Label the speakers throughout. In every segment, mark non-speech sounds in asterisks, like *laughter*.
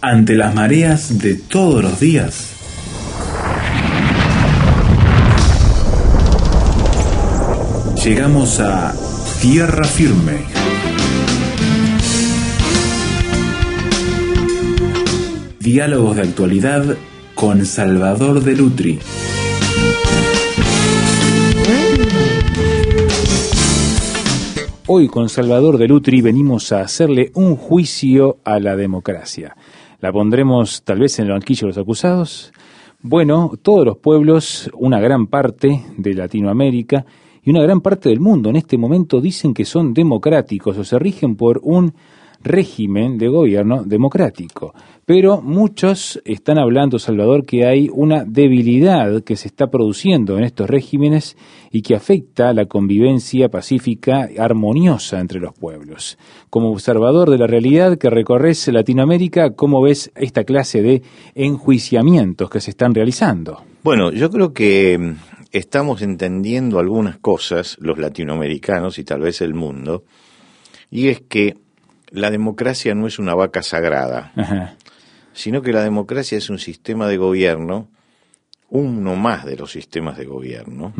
Speaker 1: ante las mareas de todos los días. Llegamos a tierra firme. Diálogos de actualidad con Salvador de Lutri.
Speaker 2: Hoy con Salvador de Lutri venimos a hacerle un juicio a la democracia. ¿La pondremos tal vez en el banquillo de los acusados? Bueno, todos los pueblos, una gran parte de Latinoamérica y una gran parte del mundo en este momento dicen que son democráticos o se rigen por un régimen de gobierno democrático. Pero muchos están hablando, Salvador, que hay una debilidad que se está produciendo en estos regímenes y que afecta la convivencia pacífica armoniosa entre los pueblos. Como observador de la realidad que recorres Latinoamérica, ¿cómo ves esta clase de enjuiciamientos que se están realizando?
Speaker 3: Bueno, yo creo que mm, estamos entendiendo algunas cosas, los latinoamericanos y tal vez el mundo, y es que la democracia no es una vaca sagrada, sino que la democracia es un sistema de gobierno, uno más de los sistemas de gobierno,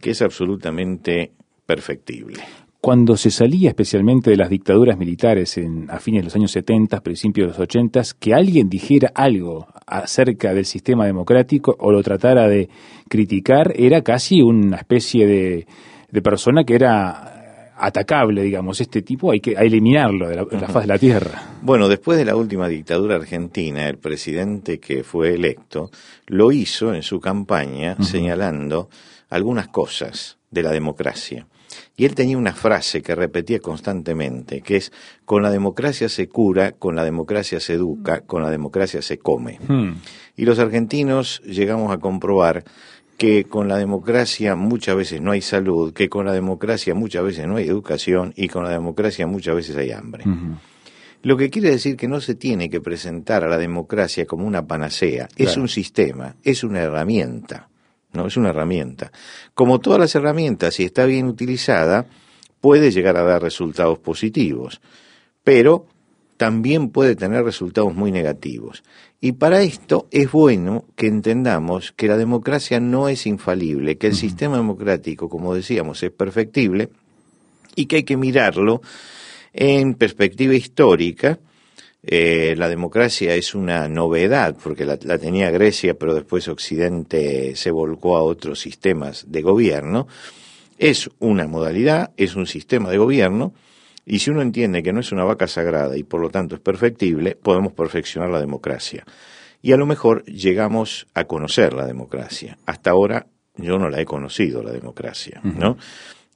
Speaker 3: que es absolutamente perfectible.
Speaker 2: Cuando se salía especialmente de las dictaduras militares en, a fines de los años 70, principios de los 80, que alguien dijera algo acerca del sistema democrático o lo tratara de criticar, era casi una especie de, de persona que era atacable, digamos, este tipo hay que eliminarlo de la, faz de la tierra.
Speaker 3: Bueno, después de la última dictadura argentina, el presidente que fue electo lo hizo en su campaña señalando algunas cosas de la democracia. Y él tenía una frase que repetía constantemente, que es, con la democracia se cura, con la democracia se educa, con la democracia se come. Hmm. Y los argentinos llegamos a comprobar que con la democracia muchas veces no hay salud, que con la democracia muchas veces no hay educación y con la democracia muchas veces hay hambre. Lo que quiere decir que no se tiene que presentar a la democracia como una panacea, es un sistema, es una herramienta, no es una herramienta. Como todas las herramientas, si está bien utilizada, puede llegar a dar resultados positivos, pero también puede tener resultados muy negativos. Y para esto es bueno que entendamos que la democracia no es infalible, que el sistema democrático, como decíamos, es perfectible y que hay que mirarlo en perspectiva histórica. Eh, la democracia es una novedad, porque la, la, tenía Grecia, pero después Occidente se volcó a otros sistemas de gobierno. Es una modalidad, es un sistema de gobierno, y si uno entiende que no es una vaca sagrada y por lo tanto es perfectible, podemos perfeccionar la democracia. Y a lo mejor llegamos a conocer la democracia. Hasta ahora yo no la he conocido, la democracia, ¿no?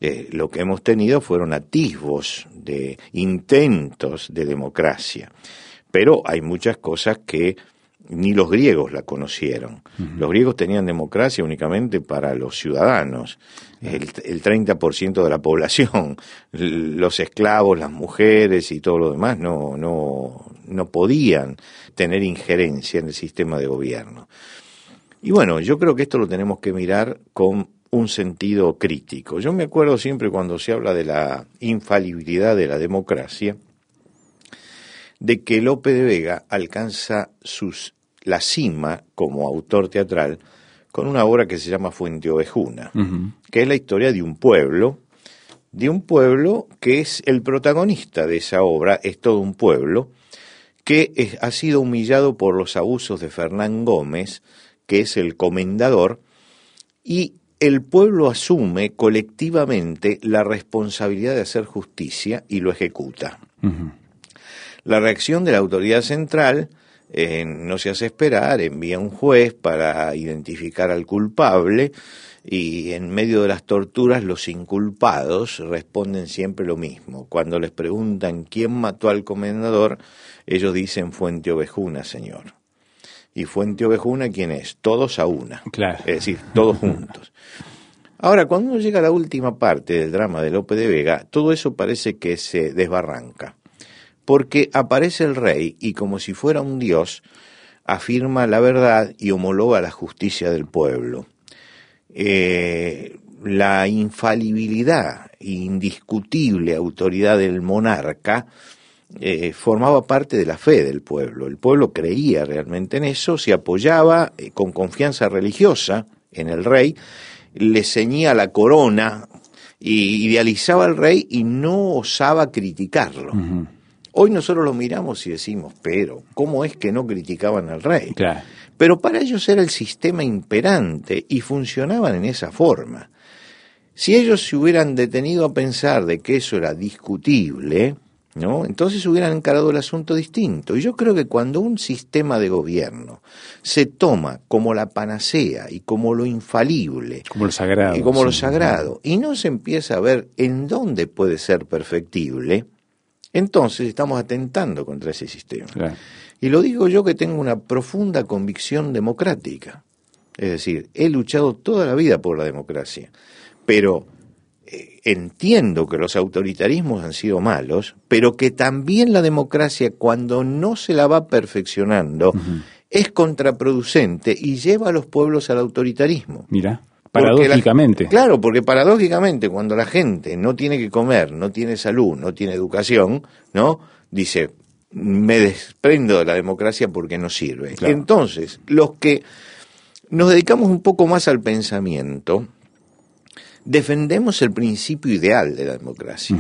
Speaker 3: Eh, lo que hemos tenido fueron atisbos de intentos de democracia. Pero hay muchas cosas que ni los griegos la conocieron. Los griegos tenían democracia únicamente para los ciudadanos, el, el 30% de la población, *laughs* los esclavos, las mujeres y todo lo demás no, no, no podían tener injerencia en el sistema de gobierno. Y bueno, yo creo que esto lo tenemos que mirar con un sentido crítico. Yo me acuerdo siempre cuando se habla de la infalibilidad de la democracia, de que Lope de Vega alcanza sus, la cima como autor teatral con una obra que se llama Fuente Ovejuna, que es la historia de un pueblo, de un pueblo que es el protagonista de esa obra, es todo un pueblo, que ha sido humillado por los abusos de Fernán Gómez, que es el comendador, y el pueblo asume colectivamente la responsabilidad de hacer justicia y lo ejecuta. La reacción de la autoridad central eh, no se hace esperar, envía un juez para identificar al culpable y en medio de las torturas los inculpados responden siempre lo mismo. Cuando les preguntan quién mató al comendador, ellos dicen Fuente Ovejuna, señor. ¿Y Fuente Ovejuna quién es? Todos a una.
Speaker 2: Claro.
Speaker 3: Es decir, todos juntos. Ahora, cuando uno llega a la última parte del drama de Lope de Vega, todo eso parece que se desbarranca porque aparece el rey y como si fuera un dios, afirma la verdad y homologa la justicia del pueblo. Eh, la infalibilidad e indiscutible autoridad del monarca eh, formaba parte de la fe del pueblo. El pueblo creía realmente en eso, se apoyaba eh, con confianza religiosa en el rey, le ceñía la corona y idealizaba al rey y no osaba criticarlo. Hoy nosotros lo miramos y decimos, pero, ¿cómo es que no criticaban al rey? Pero para ellos era el sistema imperante y funcionaban en esa forma. Si ellos se hubieran detenido a pensar de que eso era discutible, ¿no? Entonces hubieran encarado el asunto distinto. Y yo creo que cuando un sistema de gobierno se toma como la panacea y como lo infalible,
Speaker 2: como lo sagrado,
Speaker 3: y como lo sagrado, y no se empieza a ver en dónde puede ser perfectible, entonces estamos atentando contra ese sistema. Y lo digo yo que tengo una profunda convicción democrática. Es decir, he luchado toda la vida por la democracia, pero entiendo que los autoritarismos han sido malos, pero que también la democracia cuando no se la va perfeccionando es contraproducente y lleva a los pueblos al autoritarismo.
Speaker 2: Mira. Paradójicamente.
Speaker 3: claro, porque paradójicamente cuando la gente no tiene que comer, no tiene salud, no tiene educación, ¿no? Dice, me desprendo de la democracia porque no sirve. Entonces, los que nos dedicamos un poco más al pensamiento, defendemos el principio ideal de la democracia,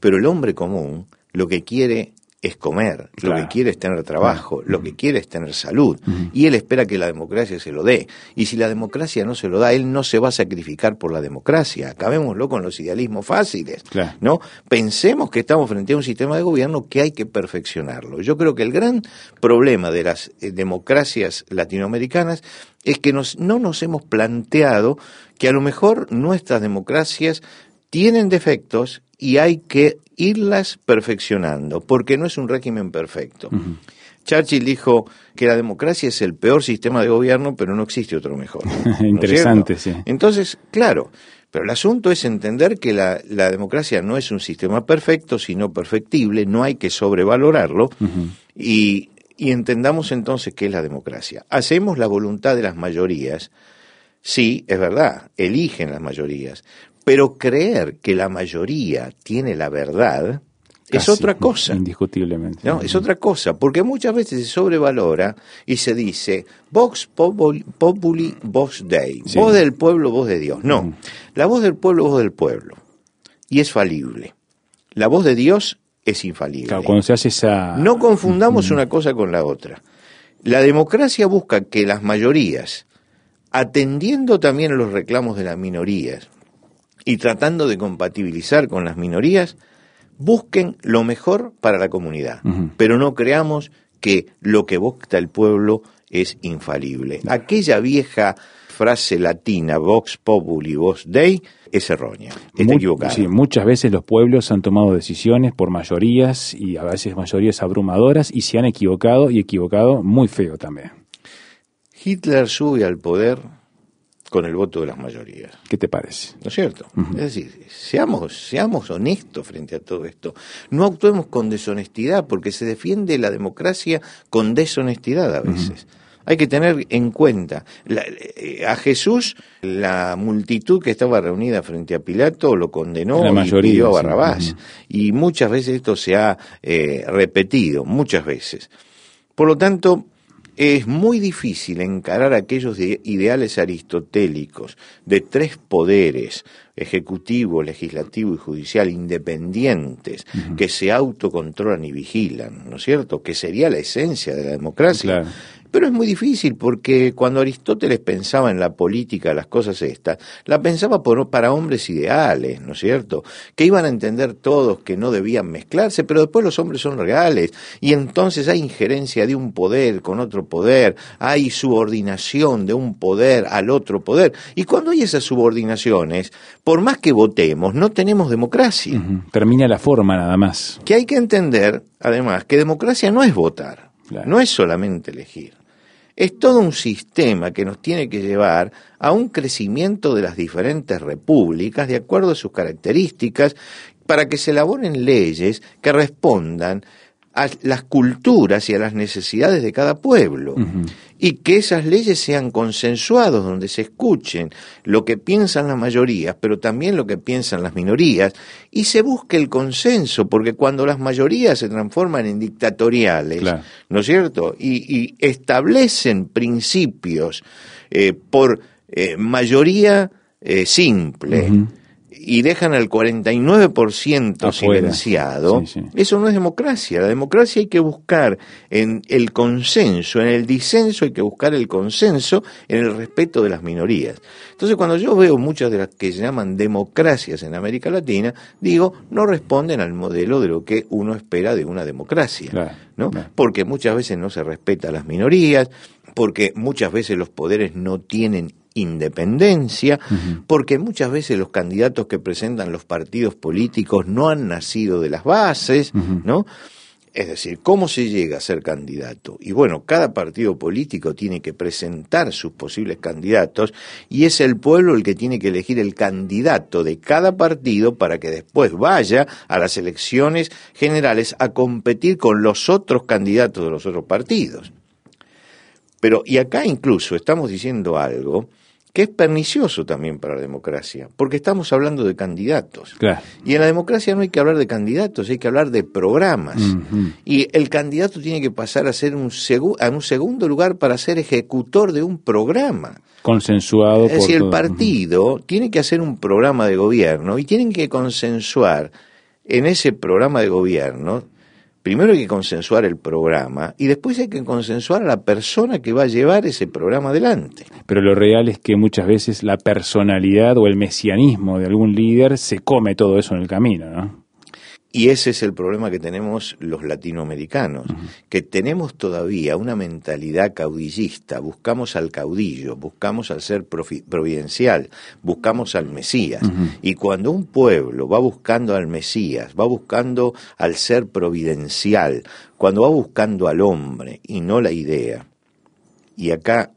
Speaker 3: pero el hombre común lo que quiere es comer, lo que quiere es tener trabajo, lo que quiere es tener salud, y él espera que la democracia se lo dé. Y si la democracia no se lo da, él no se va a sacrificar por la democracia. Acabémoslo con los idealismos fáciles, ¿no? Pensemos que estamos frente a un sistema de gobierno que hay que perfeccionarlo. Yo creo que el gran problema de las eh, democracias latinoamericanas es que nos, no nos hemos planteado que a lo mejor nuestras democracias tienen defectos y hay que irlas perfeccionando, porque no es un régimen perfecto. Churchill dijo que la democracia es el peor sistema de gobierno, pero no existe otro mejor. *laughs*
Speaker 2: Interesante, sí.
Speaker 3: Entonces, claro, pero el asunto es entender que la, democracia no es un sistema perfecto, sino perfectible, no hay que sobrevalorarlo, y, y entendamos entonces qué es la democracia. Hacemos la voluntad de las mayorías, sí, es verdad, eligen las mayorías, pero creer que la mayoría tiene la verdad es otra cosa.
Speaker 2: Indiscutiblemente.
Speaker 3: No, es otra cosa, porque muchas veces se sobrevalora y se dice Vox Populi, Vox Dei, voz del pueblo, voz de Dios. No, la voz del pueblo, voz del pueblo. Y es falible. La voz de Dios es infalible.
Speaker 2: Claro, cuando se hace esa...
Speaker 3: No confundamos una cosa con la otra. La democracia busca que las mayorías, atendiendo también a los reclamos de las minorías, y tratando de compatibilizar con las minorías, busquen lo mejor para la comunidad, pero no creamos que lo que busca el pueblo es infalible. Aquella vieja frase latina, vox populi, vox dei, es errónea, está equivocada.
Speaker 2: Sí, muchas veces los pueblos han tomado decisiones por mayorías y a veces mayorías abrumadoras y se han equivocado y equivocado muy feo también.
Speaker 3: Hitler sube al poder con el voto de las mayorías.
Speaker 2: ¿Qué te parece?
Speaker 3: ¿No es cierto? Es decir, seamos, seamos honestos frente a todo esto. No actuemos con deshonestidad, porque se defiende la democracia con deshonestidad a veces. Hay que tener en cuenta, eh, a Jesús la multitud que estaba reunida frente a Pilato lo condenó y pidió a Barrabás. Y muchas veces esto se ha eh, repetido, muchas veces. Por lo tanto, es muy difícil encarar aquellos ideales aristotélicos de tres poderes, ejecutivo, legislativo y judicial, independientes, que se autocontrolan y vigilan, ¿no es cierto? Que sería la esencia de la democracia. Pero es muy difícil porque cuando Aristóteles pensaba en la política, las cosas estas, la pensaba por, para hombres ideales, ¿no es cierto? Que iban a entender todos que no debían mezclarse, pero después los hombres son reales y entonces hay injerencia de un poder con otro poder, hay subordinación de un poder al otro poder. Y cuando hay esas subordinaciones, por más que votemos, no tenemos democracia.
Speaker 2: Termina la forma nada más.
Speaker 3: Que hay que entender, además, que democracia no es votar, no es solamente elegir. Es todo un sistema que nos tiene que llevar a un crecimiento de las diferentes repúblicas de acuerdo a sus características para que se elaboren leyes que respondan a las culturas y a las necesidades de cada pueblo. Y que esas leyes sean consensuadas, donde se escuchen lo que piensan las mayorías, pero también lo que piensan las minorías, y se busque el consenso, porque cuando las mayorías se transforman en dictatoriales, ¿no es cierto? Y, establecen principios eh, por eh, mayoría eh, simple, y dejan al 49% silenciado, eso no es democracia. La democracia hay que buscar en el consenso, en el disenso hay que buscar el consenso en el respeto de las minorías. Entonces, cuando yo veo muchas de las que se llaman democracias en América Latina, digo, no responden al modelo de lo que uno espera de una democracia, ¿no? Porque muchas veces no se respeta a las minorías, porque muchas veces los poderes no tienen independencia, porque muchas veces los candidatos que presentan los partidos políticos no han nacido de las bases, ¿no? Es decir, ¿cómo se llega a ser candidato? Y bueno, cada partido político tiene que presentar sus posibles candidatos y es el pueblo el que tiene que elegir el candidato de cada partido para que después vaya a las elecciones generales a competir con los otros candidatos de los otros partidos. Pero, y acá incluso estamos diciendo algo que es pernicioso también para la democracia, porque estamos hablando de candidatos. Y en la democracia no hay que hablar de candidatos, hay que hablar de programas. Y el candidato tiene que pasar a ser un, a un segundo lugar para ser ejecutor de un programa.
Speaker 2: Consensuado.
Speaker 3: Es decir, el partido tiene que hacer un programa de gobierno y tienen que consensuar en ese programa de gobierno primero hay que consensuar el programa y después hay que consensuar a la persona que va a llevar ese programa adelante.
Speaker 2: Pero lo real es que muchas veces la personalidad o el mesianismo de algún líder se come todo eso en el camino, ¿no?
Speaker 3: Y ese es el problema que tenemos los latinoamericanos, que tenemos todavía una mentalidad caudillista, buscamos al caudillo, buscamos al ser providencial, buscamos al Mesías. Y cuando un pueblo va buscando al Mesías, va buscando al ser providencial, cuando va buscando al hombre y no la idea, y acá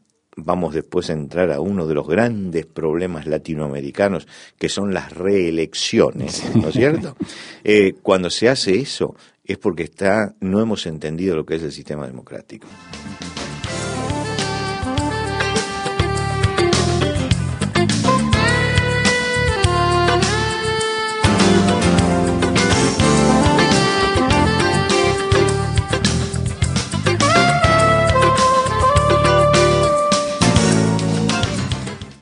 Speaker 3: vamos después a entrar a uno de los grandes problemas latinoamericanos, que son las reelecciones, ¿no es cierto? *laughs* Eh, cuando se hace eso es porque está, no hemos entendido lo que es el sistema democrático.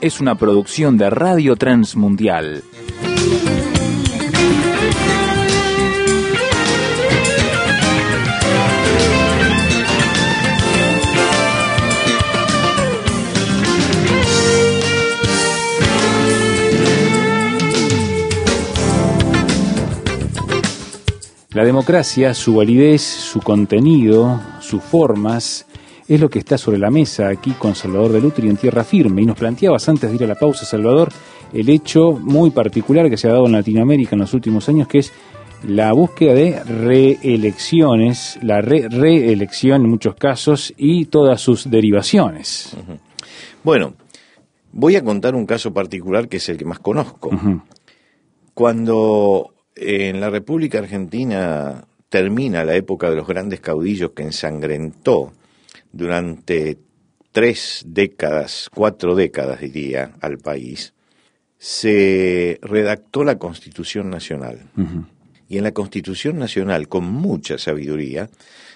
Speaker 2: es una producción de Radio Transmundial. La democracia, su validez, su contenido, sus formas, es lo que está sobre la mesa aquí con Salvador de Lutri en tierra firme. Y nos planteabas antes de ir a la pausa, Salvador, el hecho muy particular que se ha dado en Latinoamérica en los últimos años, que es la búsqueda de reelecciones, la reelección en muchos casos y todas sus derivaciones.
Speaker 3: Bueno, voy a contar un caso particular que es el que más conozco. Cuando en la República Argentina termina la época de los grandes caudillos que ensangrentó durante tres décadas, cuatro décadas diría, al país, se redactó la Constitución Nacional. Y en la Constitución Nacional, con mucha sabiduría,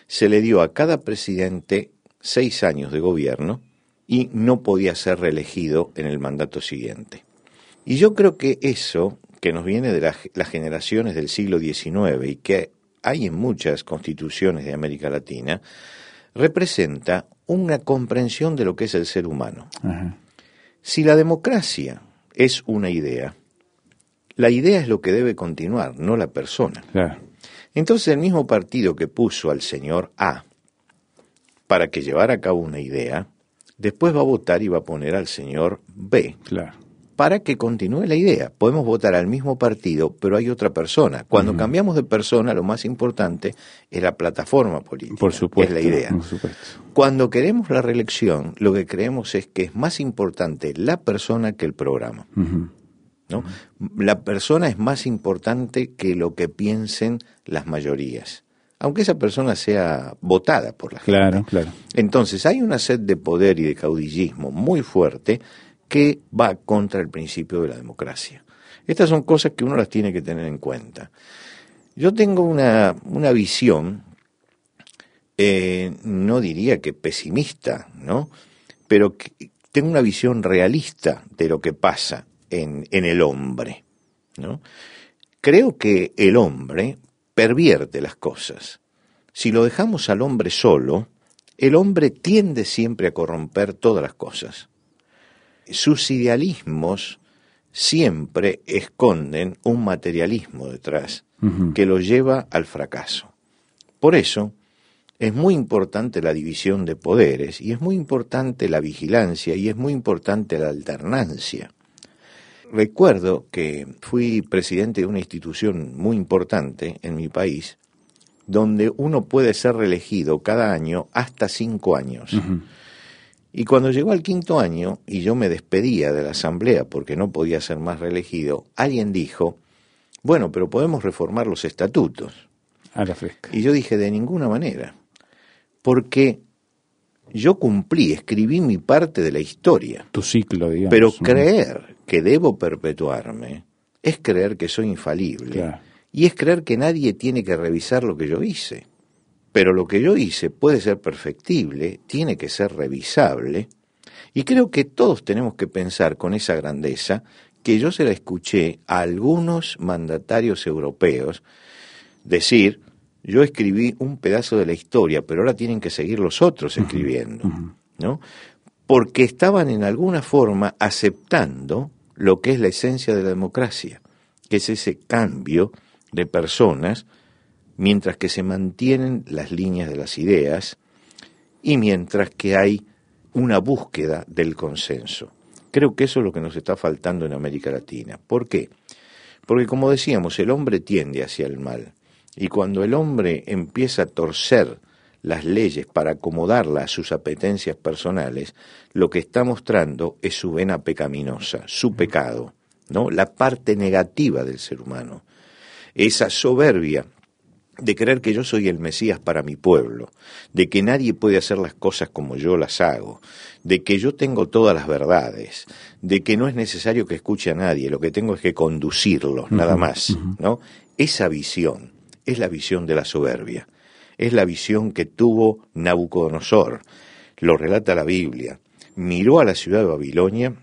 Speaker 3: se le dio a cada presidente seis años de gobierno y no podía ser reelegido en el mandato siguiente. Y yo creo que eso, que nos viene de las generaciones del siglo XIX y que hay en muchas constituciones de América Latina, representa una comprensión de lo que es el ser humano. Si la democracia es una idea, la idea es lo que debe continuar, no la persona. Entonces el mismo partido que puso al señor A para que llevara a cabo una idea, después va a votar y va a poner al señor B.
Speaker 2: Claro.
Speaker 3: Para que continúe la idea. Podemos votar al mismo partido, pero hay otra persona. Cuando cambiamos de persona, lo más importante es la plataforma política.
Speaker 2: Por supuesto.
Speaker 3: Es la idea.
Speaker 2: Por supuesto.
Speaker 3: Cuando queremos la reelección, lo que creemos es que es más importante la persona que el programa. ¿no? La persona es más importante que lo que piensen las mayorías, aunque esa persona sea votada por la gente.
Speaker 2: Claro, claro.
Speaker 3: Entonces hay una sed de poder y de caudillismo muy fuerte que va contra el principio de la democracia. Estas son cosas que uno las tiene que tener en cuenta. Yo tengo una, una visión, eh, no diría que pesimista, ¿no? Pero tengo una visión realista de lo que pasa en, en el hombre, ¿no? Creo que el hombre pervierte las cosas. Si lo dejamos al hombre solo, el hombre tiende siempre a corromper todas las cosas. Sus idealismos siempre esconden un materialismo detrás que lo lleva al fracaso. Por eso es muy importante la división de poderes y es muy importante la vigilancia y es muy importante la alternancia. Recuerdo que fui presidente de una institución muy importante en mi país, donde uno puede ser reelegido cada año hasta cinco años. Y cuando llegó al quinto año y yo me despedía de la asamblea porque no podía ser más reelegido, alguien dijo, bueno, pero podemos reformar los estatutos.
Speaker 2: A la fresca.
Speaker 3: Y yo dije, de ninguna manera, porque yo cumplí, escribí mi parte de la historia,
Speaker 2: Tu ciclo, digamos.
Speaker 3: pero creer que debo perpetuarme es creer que soy infalible
Speaker 2: Claro.
Speaker 3: y es creer que nadie tiene que revisar lo que yo hice. Pero lo que yo hice puede ser perfectible, tiene que ser revisable, y creo que todos tenemos que pensar con esa grandeza que yo se la escuché a algunos mandatarios europeos decir, yo escribí un pedazo de la historia, pero ahora tienen que seguir los otros escribiendo, ¿no? Porque estaban en alguna forma aceptando lo que es la esencia de la democracia, que es ese cambio de personas mientras que se mantienen las líneas de las ideas y mientras que hay una búsqueda del consenso. Creo que eso es lo que nos está faltando en América Latina. ¿Por qué? Porque como decíamos, el hombre tiende hacia el mal. Y cuando el hombre empieza a torcer las leyes para acomodarlas a sus apetencias personales, lo que está mostrando es su vena pecaminosa, su pecado, ¿no? La parte negativa del ser humano. Esa soberbia de creer que yo soy el Mesías para mi pueblo, de que nadie puede hacer las cosas como yo las hago, de que yo tengo todas las verdades, de que no es necesario que escuche a nadie, lo que tengo es que conducirlos, nada más, ¿no? Esa visión es la visión de la soberbia, es la visión que tuvo Nabucodonosor, lo relata la Biblia, miró a la ciudad de Babilonia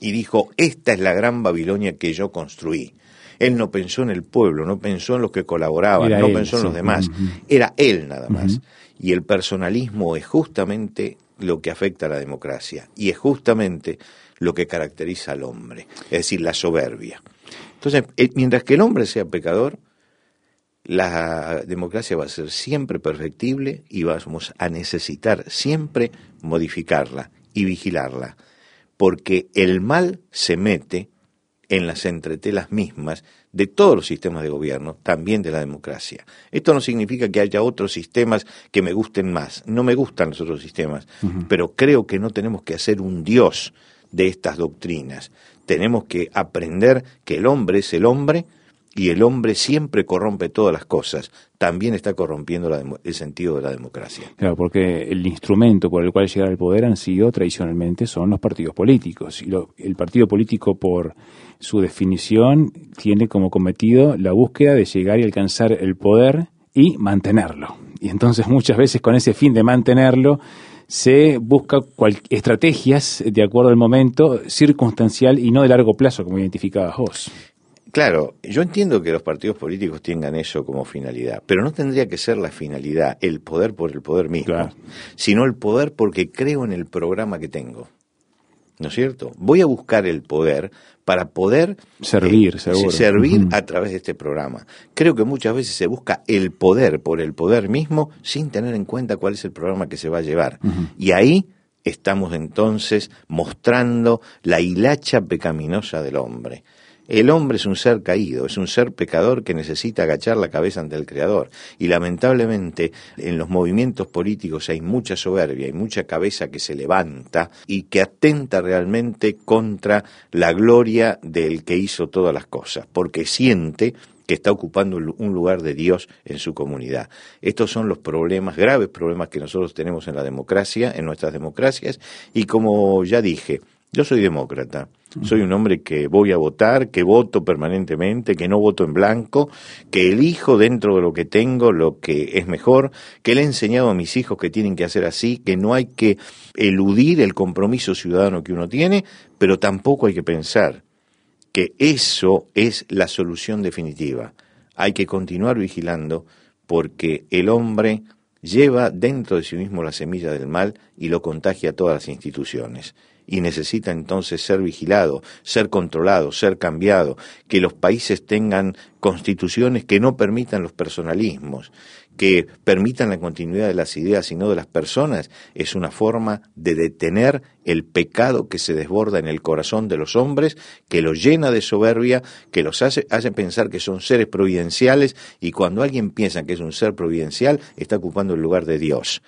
Speaker 3: y dijo, esta es la gran Babilonia que yo construí. Él no pensó en el pueblo, no pensó en los que colaboraban,
Speaker 2: Era
Speaker 3: no
Speaker 2: él,
Speaker 3: pensó en
Speaker 2: sí.
Speaker 3: los demás, era él nada más. Y el personalismo es justamente lo que afecta a la democracia y es justamente lo que caracteriza al hombre, es decir, la soberbia. Entonces, eh, mientras que el hombre sea pecador, la democracia va a ser siempre perfectible y vamos a necesitar siempre modificarla y vigilarla, porque el mal se mete en las entretelas mismas de todos los sistemas de gobierno, también de la democracia. Esto no significa que haya otros sistemas que me gusten más. No me gustan los otros sistemas, pero creo que no tenemos que hacer un dios de estas doctrinas. Tenemos que aprender que el hombre es el hombre y el hombre siempre corrompe todas las cosas. También está corrompiendo la el sentido de la democracia.
Speaker 2: Claro, porque el instrumento por el cual llegar al poder han sido tradicionalmente son los partidos políticos. Y lo- el partido político, por su definición, tiene como cometido la búsqueda de llegar y alcanzar el poder y mantenerlo. Y entonces muchas veces con ese fin de mantenerlo se busca cual- estrategias de acuerdo al momento circunstancial y no de largo plazo, como identificabas vos.
Speaker 3: Claro, yo entiendo que los partidos políticos tengan eso como finalidad, pero no tendría que ser la finalidad el poder por el poder mismo,
Speaker 2: Claro.
Speaker 3: sino el poder porque creo en el programa que tengo. ¿No es cierto? Voy a buscar el poder para poder
Speaker 2: servir,
Speaker 3: eh, servir a través de este programa. Creo que muchas veces se busca el poder por el poder mismo sin tener en cuenta cuál es el programa que se va a llevar. Y ahí estamos entonces mostrando la hilacha pecaminosa del hombre. El hombre es un ser caído, es un ser pecador que necesita agachar la cabeza ante el Creador. Y lamentablemente en los movimientos políticos hay mucha soberbia, hay mucha cabeza que se levanta y que atenta realmente contra la gloria del que hizo todas las cosas, porque siente que está ocupando un lugar de Dios en su comunidad. Estos son los problemas, graves problemas que nosotros tenemos en la democracia, en nuestras democracias, y como ya dije, yo soy demócrata, soy un hombre que voy a votar, que voto permanentemente, que no voto en blanco, que elijo dentro de lo que tengo lo que es mejor, que le he enseñado a mis hijos que tienen que hacer así, que no hay que eludir el compromiso ciudadano que uno tiene, pero tampoco hay que pensar que eso es la solución definitiva. Hay que continuar vigilando porque el hombre lleva dentro de sí mismo la semilla del mal y lo contagia a todas las instituciones y necesita entonces ser vigilado, ser controlado, ser cambiado, que los países tengan constituciones que no permitan los personalismos, que permitan la continuidad de las ideas y no de las personas, es una forma de detener el pecado que se desborda en el corazón de los hombres, que los llena de soberbia, que los hace, pensar que son seres providenciales y cuando alguien piensa que es un ser providencial, está ocupando el lugar de Dios.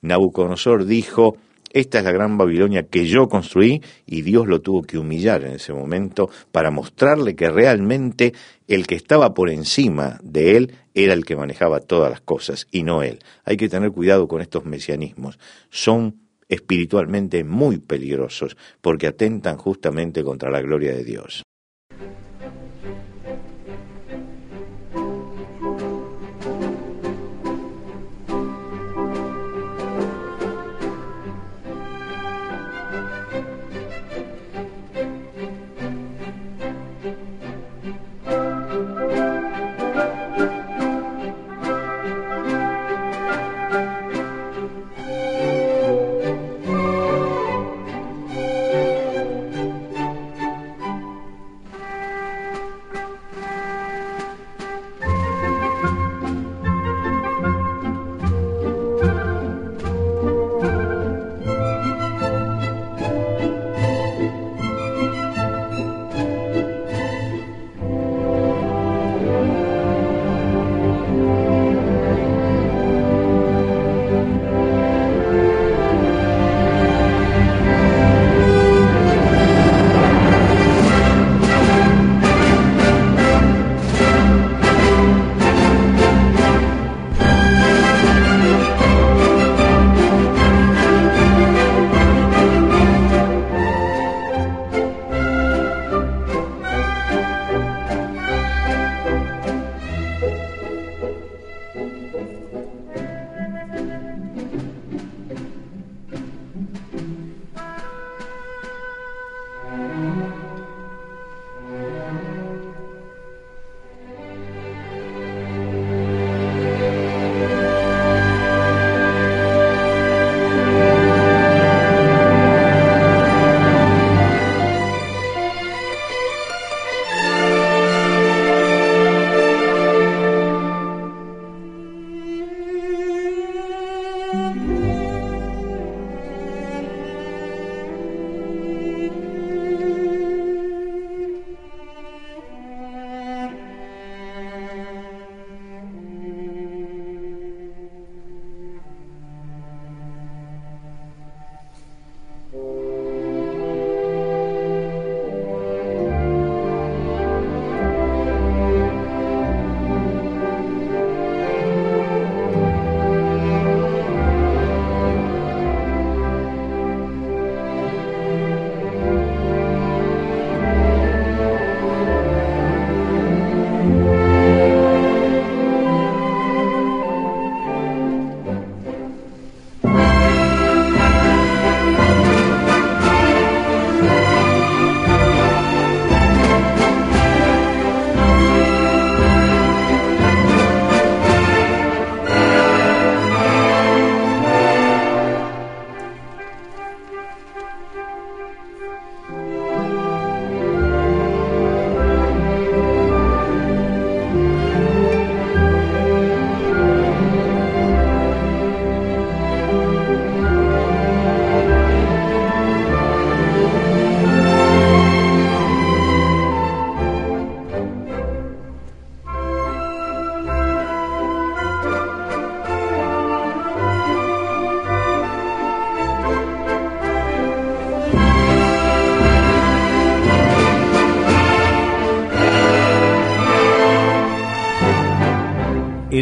Speaker 3: Nabucodonosor dijo, esta es la gran Babilonia que yo construí y Dios lo tuvo que humillar en ese momento para mostrarle que realmente el que estaba por encima de él era el que manejaba todas las cosas y no él. Hay que tener cuidado con estos mesianismos. Son espiritualmente muy peligrosos porque atentan justamente contra la gloria de Dios.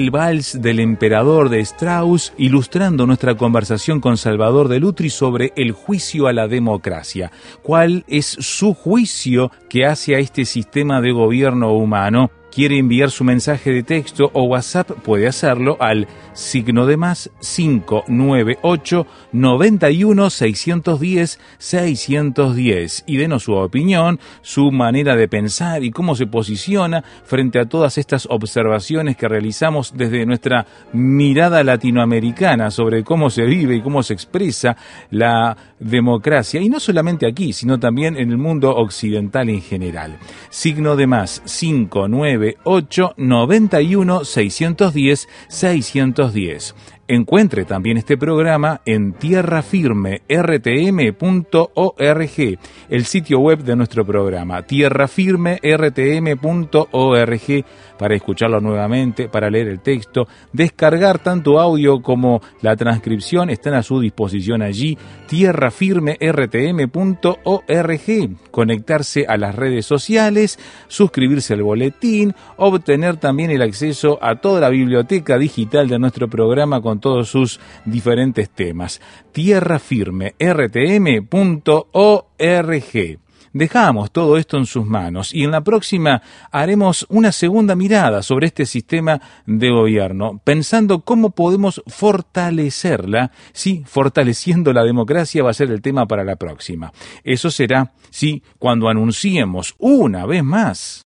Speaker 2: El vals del emperador de Strauss, ilustrando nuestra conversación con Salvador de Lutri sobre el juicio a la democracia. ¿Cuál es su juicio que hace a este sistema de gobierno humano? Quiere enviar su mensaje de texto o WhatsApp, puede hacerlo al signo de más 598 91 610 610 y denos su opinión, su manera de pensar y cómo se posiciona frente a todas estas observaciones que realizamos desde nuestra mirada latinoamericana sobre cómo se vive y cómo se expresa la democracia y no solamente aquí, sino también en el mundo occidental en general. Signo de más 59 8 91 610 610. Encuentre también este programa en tierrafirmertm.org, el sitio web de nuestro programa, tierrafirmertm.org, para escucharlo nuevamente, para leer el texto, descargar tanto audio como la transcripción, están a su disposición allí, tierrafirmertm.org, conectarse a las redes sociales, suscribirse al boletín, obtener también el acceso a toda la biblioteca digital de nuestro programa con todos sus diferentes temas. Tierrafirmertm.org. Dejamos todo esto en sus manos y en la próxima haremos una segunda mirada sobre este sistema de gobierno, pensando cómo podemos fortalecerla. Sí, fortaleciendo la democracia va a ser el tema para la próxima. Eso será, sí, cuando anunciemos una vez más.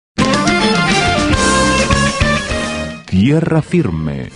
Speaker 1: Tierra firme